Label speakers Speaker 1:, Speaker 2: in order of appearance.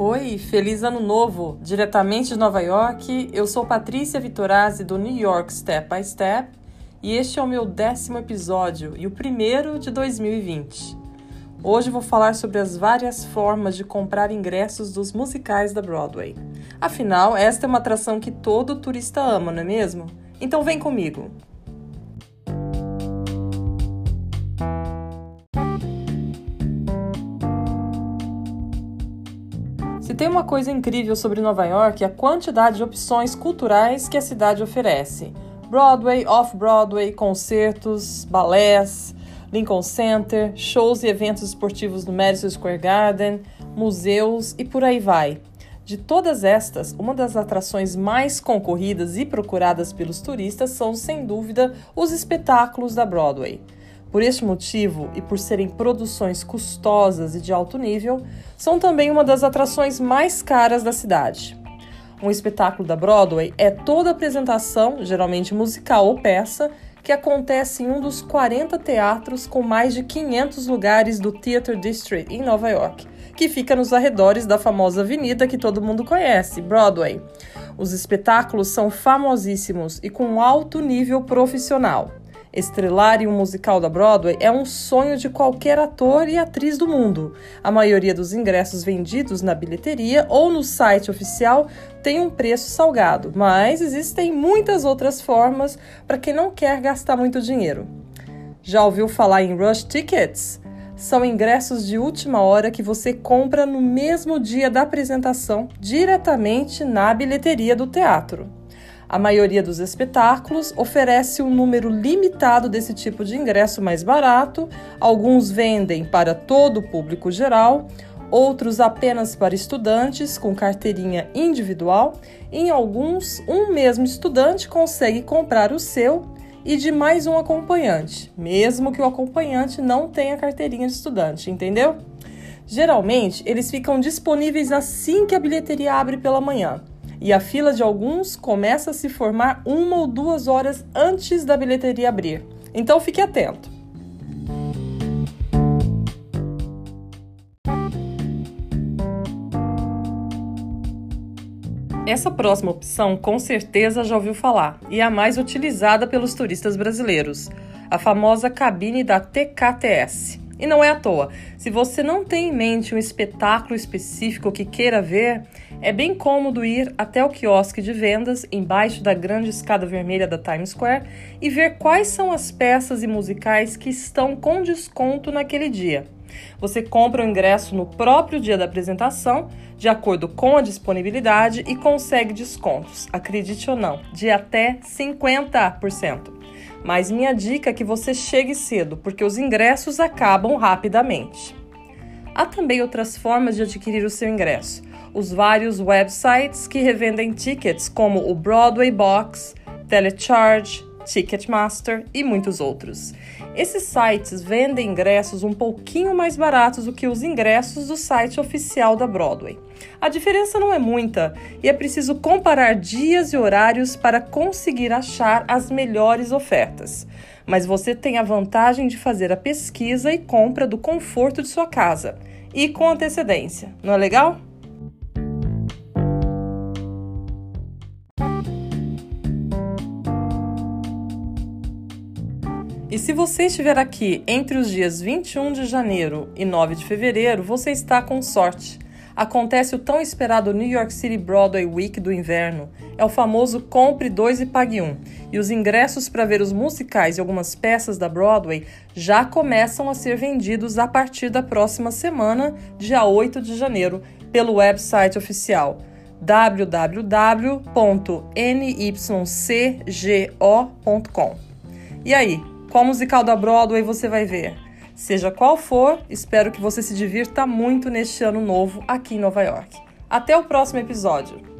Speaker 1: Oi, feliz ano novo! Diretamente de Nova York, eu sou Patrícia Vitorazzi do New York Step by Step e este é o meu décimo episódio e o primeiro de 2020. Hoje vou falar sobre as várias formas de comprar ingressos dos musicais da Broadway. Afinal, esta é uma atração que todo turista ama, não é mesmo? Então vem comigo! Se tem uma coisa incrível sobre Nova York, é a quantidade de opções culturais que a cidade oferece. Broadway, Off-Broadway, concertos, balés, Lincoln Center, shows e eventos esportivos no Madison Square Garden, museus e por aí vai. De todas estas, uma das atrações mais concorridas e procuradas pelos turistas são, sem dúvida, os espetáculos da Broadway. Por este motivo e por serem produções custosas e de alto nível, são também uma das atrações mais caras da cidade. Um espetáculo da Broadway é toda apresentação, geralmente musical ou peça, que acontece em um dos 40 teatros com mais de 500 lugares do Theatre District em Nova York, que fica nos arredores da famosa avenida que todo mundo conhece, Broadway. Os espetáculos são famosíssimos e com alto nível profissional. Estrelar em um musical da Broadway é um sonho de qualquer ator e atriz do mundo. A maioria dos ingressos vendidos na bilheteria ou no site oficial tem um preço salgado, mas existem muitas outras formas para quem não quer gastar muito dinheiro. Já ouviu falar em Rush Tickets? São ingressos de última hora que você compra no mesmo dia da apresentação, diretamente na bilheteria do teatro. A maioria dos espetáculos oferece um número limitado desse tipo de ingresso mais barato, alguns vendem para todo o público geral, outros apenas para estudantes com carteirinha individual, em alguns, um mesmo estudante consegue comprar o seu e de mais um acompanhante, mesmo que o acompanhante não tenha carteirinha de estudante, entendeu? Geralmente, eles ficam disponíveis assim que a bilheteria abre pela manhã e a fila de alguns começa a se formar uma ou duas horas antes da bilheteria abrir. Então fique atento. Essa próxima opção com certeza já ouviu falar e é a mais utilizada pelos turistas brasileiros, a famosa cabine da TKTS. E não é à toa. Se você não tem em mente um espetáculo específico que queira ver, é bem cômodo ir até o quiosque de vendas embaixo da grande escada vermelha da Times Square e ver quais são as peças e musicais que estão com desconto naquele dia. Você compra o ingresso no próprio dia da apresentação, de acordo com a disponibilidade, e consegue descontos, acredite ou não, de até 50%. Mas minha dica é que você chegue cedo, porque os ingressos acabam rapidamente. Há também outras formas de adquirir o seu ingresso. Os vários websites que revendem tickets, como o Broadway Box, Telecharge, Ticketmaster e muitos outros. Esses sites vendem ingressos um pouquinho mais baratos do que os ingressos do site oficial da Broadway. A diferença não é muita e é preciso comparar dias e horários para conseguir achar as melhores ofertas. Mas você tem a vantagem de fazer a pesquisa e compra do conforto de sua casa e com antecedência, não é legal? E se você estiver aqui entre os dias 21 de janeiro e 9 de fevereiro, você está com sorte. Acontece o tão esperado New York City Broadway Week do inverno. É o famoso Compre Dois e Pague Um. E os ingressos para ver os musicais e algumas peças da Broadway já começam a ser vendidos a partir da próxima semana, dia 8 de janeiro, pelo website oficial www.nycgo.com. E aí, qual musical da Broadway você vai ver? Seja qual for, espero que você se divirta muito neste ano novo aqui em Nova York. Até o próximo episódio!